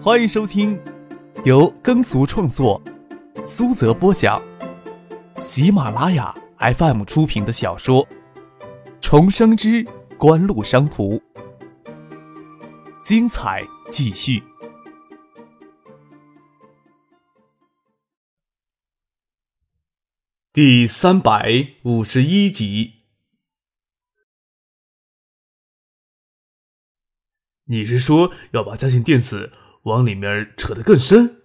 欢迎收听由耕俗创作、苏泽播讲、喜马拉雅 FM 出品的小说《重生之官路商途》，精彩继续，第三百五十一集。你是说要把嘉信电子往里面扯得更深？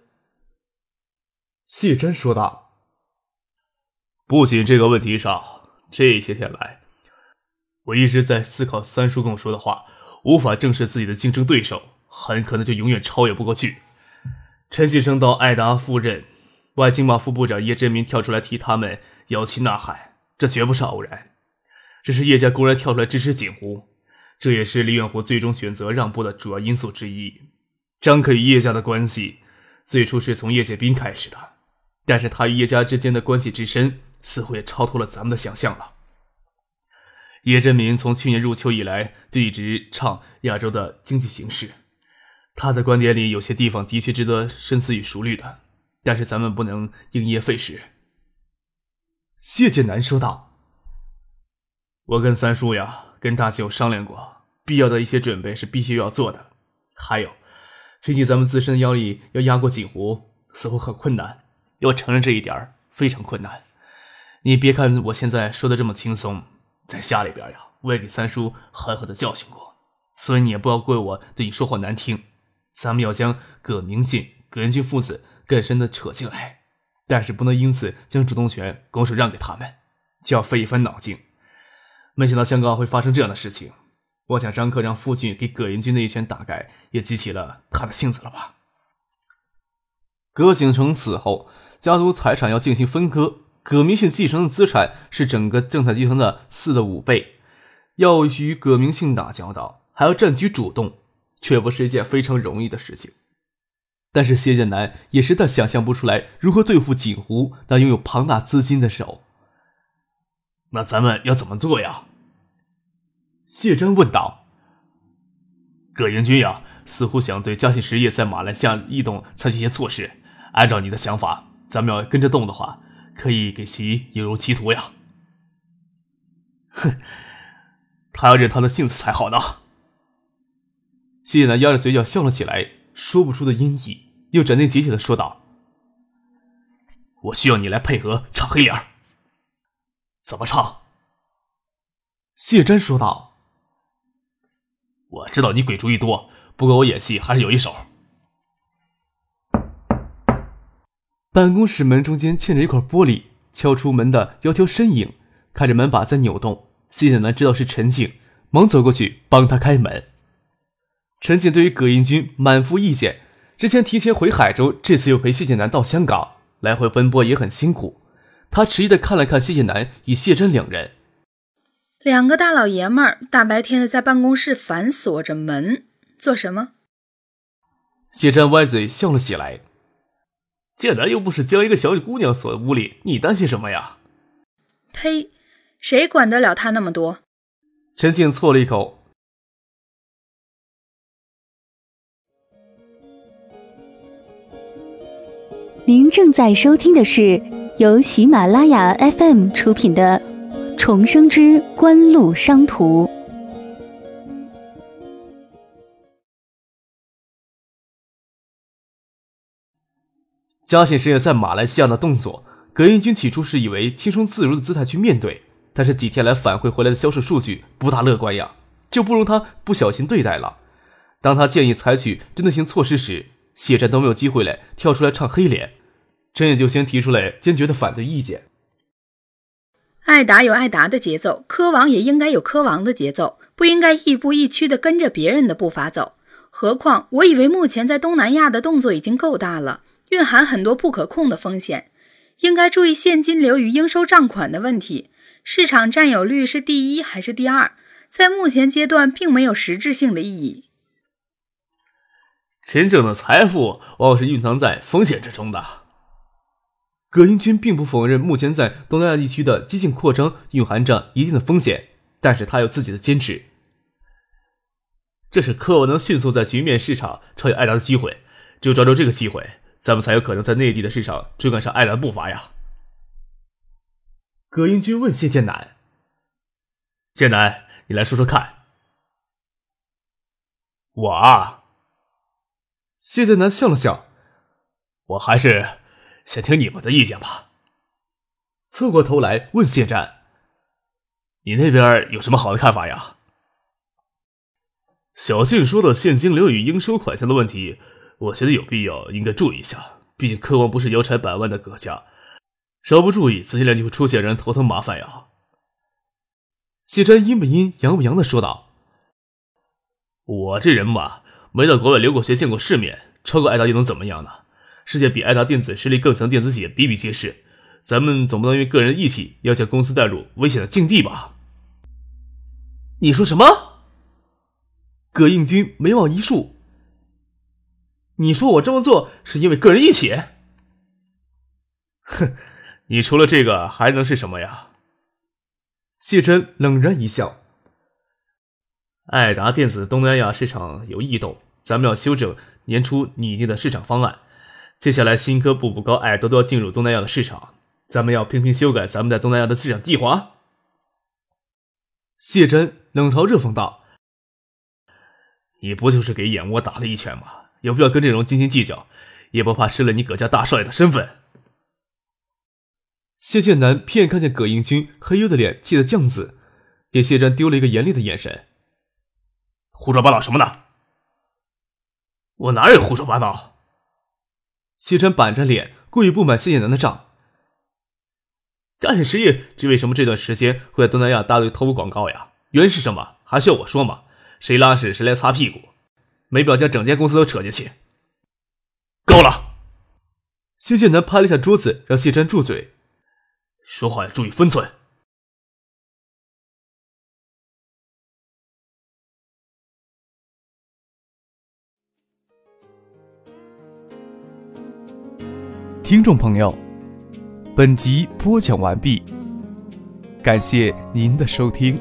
谢真说道。不仅这个问题上，这些天来，我一直在思考三叔跟我说的话，无法正视自己的竞争对手，很可能就永远超越不过去。陈继生到艾达赴任，外经贸副部长叶振民跳出来替他们摇旗呐喊，这绝不是偶然，这是叶家公然跳出来支持景湖。这也是李远湖最终选择让步的主要因素之一。张克与叶家的关系最初是从叶剑斌开始的，但是他与叶家之间的关系之深，似乎也超脱了咱们的想象了。叶振民从去年入秋以来就一直唱亚洲的经济形势，他的观点里有些地方的确值得深思与熟虑的，但是咱们不能因噎废食。谢剑南说道：“我跟三叔呀。”跟大舅商量过，必要的一些准备是必须要做的。还有，毕竟咱们自身的压力要压过锦湖，似乎很困难。要承认这一点非常困难。你别看我现在说的这么轻松，在家里边呀，我也给三叔狠狠的教训过。所以你也不要怪我对你说话难听。咱们要将葛明信、葛仁军父子更深的扯进来，但是不能因此将主动权拱手让给他们，就要费一番脑筋。没想到香港会发生这样的事情，我想张克让父亲给葛英军那一拳，大概也激起了他的性子了吧？葛景成死后，家族财产要进行分割，葛明信继承的资产是整个正泰集团的四的五倍，要与葛明信打交道，还要占据主动，却不是一件非常容易的事情。但是谢剑南也实在想象不出来如何对付锦湖那拥有庞大资金的手。那咱们要怎么做呀？谢真问道。葛英军呀，似乎想对嘉信实业在马来西亚异动采取一些措施。按照你的想法，咱们要跟着动的话，可以给其引入歧途呀。哼，他要认他的性子才好呢。谢南压着嘴角笑了起来，说不出的阴翳，又斩钉截铁的说道：“我需要你来配合唱黑脸。”怎么唱？谢真说道：“我知道你鬼主意多，不过我演戏还是有一手。”办公室门中间嵌着一块玻璃，敲出门的窈窕身影，看着门把在扭动。谢剑南知道是陈静，忙走过去帮他开门。陈静对于葛英军满腹意见，之前提前回海州，这次又陪谢剑南到香港，来回奔波也很辛苦。他迟疑的看了看谢剑南与谢真两人，两个大老爷们儿大白天的在办公室反锁着门做什么？谢战歪嘴笑了起来。剑南又不是将一个小姑娘锁在屋里，你担心什么呀？呸！谁管得了他那么多？陈静啐了一口。您正在收听的是。由喜马拉雅 FM 出品的《重生之官路商途》。嘉信实业在马来西亚的动作，葛英军起初是以为轻松自如的姿态去面对，但是几天来反馈回来的销售数据不大乐观呀，就不容他不小心对待了。当他建议采取针对性措施时，谢战都没有机会来跳出来唱黑脸。陈也就先提出来坚决的反对意见。艾达有艾达的节奏，科王也应该有科王的节奏，不应该亦步亦趋的跟着别人的步伐走。何况，我以为目前在东南亚的动作已经够大了，蕴含很多不可控的风险，应该注意现金流与应收账款的问题。市场占有率是第一还是第二，在目前阶段并没有实质性的意义。真正的财富往往是蕴藏在风险之中的。葛英军并不否认，目前在东南亚地区的激进扩张蕴含着一定的风险，但是他有自己的坚持。这是科沃能迅速在局面市场超越艾达的机会。只有抓住这个机会，咱们才有可能在内地的市场追赶上爱达的步伐呀。葛英军问谢剑南：“剑南，你来说说看。”我啊，谢剑南笑了笑：“我还是先听你们的意见吧。”侧过头来问谢战：“你那边有什么好的看法呀？”小信说的现金流与应收款项的问题，我觉得有必要应该注意一下。毕竟科王不是腰缠百万的阁下，稍不注意，资金链就会出现让人头疼麻烦呀。谢战阴不阴阳不阳的说道。我这人嘛，没到国外留过学，见过世面，超过爱达又能怎么样呢？世界比爱达电子实力更强电子企业比比皆是，咱们总不能因为个人义气要将公司带入危险的境地吧？你说什么？葛应军眉毛一竖。你说我这么做是因为个人义气？哼，你除了这个还能是什么呀？谢真冷然一笑。爱达电子东南亚市场有异动，咱们要修正年初拟定的市场方案。接下来，新科、步步高、爱多多进入东南亚的市场，咱们要频频修改咱们在东南亚的市场计划。谢真冷嘲热讽道：“你不就是给眼窝打了一拳吗？有必要跟这种斤斤计较？也不怕失了你葛家大少爷的身份？”谢剑南瞥眼看见葛英军黑黝的脸气得酱紫，给谢真丢了一个严厉的眼神。胡说八道什么呢？我哪有胡说八道？谢琛板着脸，故意不满谢剑南的账。嘉显实业这为什么这段时间会在东南亚大力投入广告呀？原因是什么？还需要我说吗？谁拉屎谁来擦屁股，没必要将整间公司都扯进去。够了！谢剑南拍了一下桌子，让谢琛住嘴。说话要注意分寸。听众朋友，本集播讲完毕，感谢您的收听。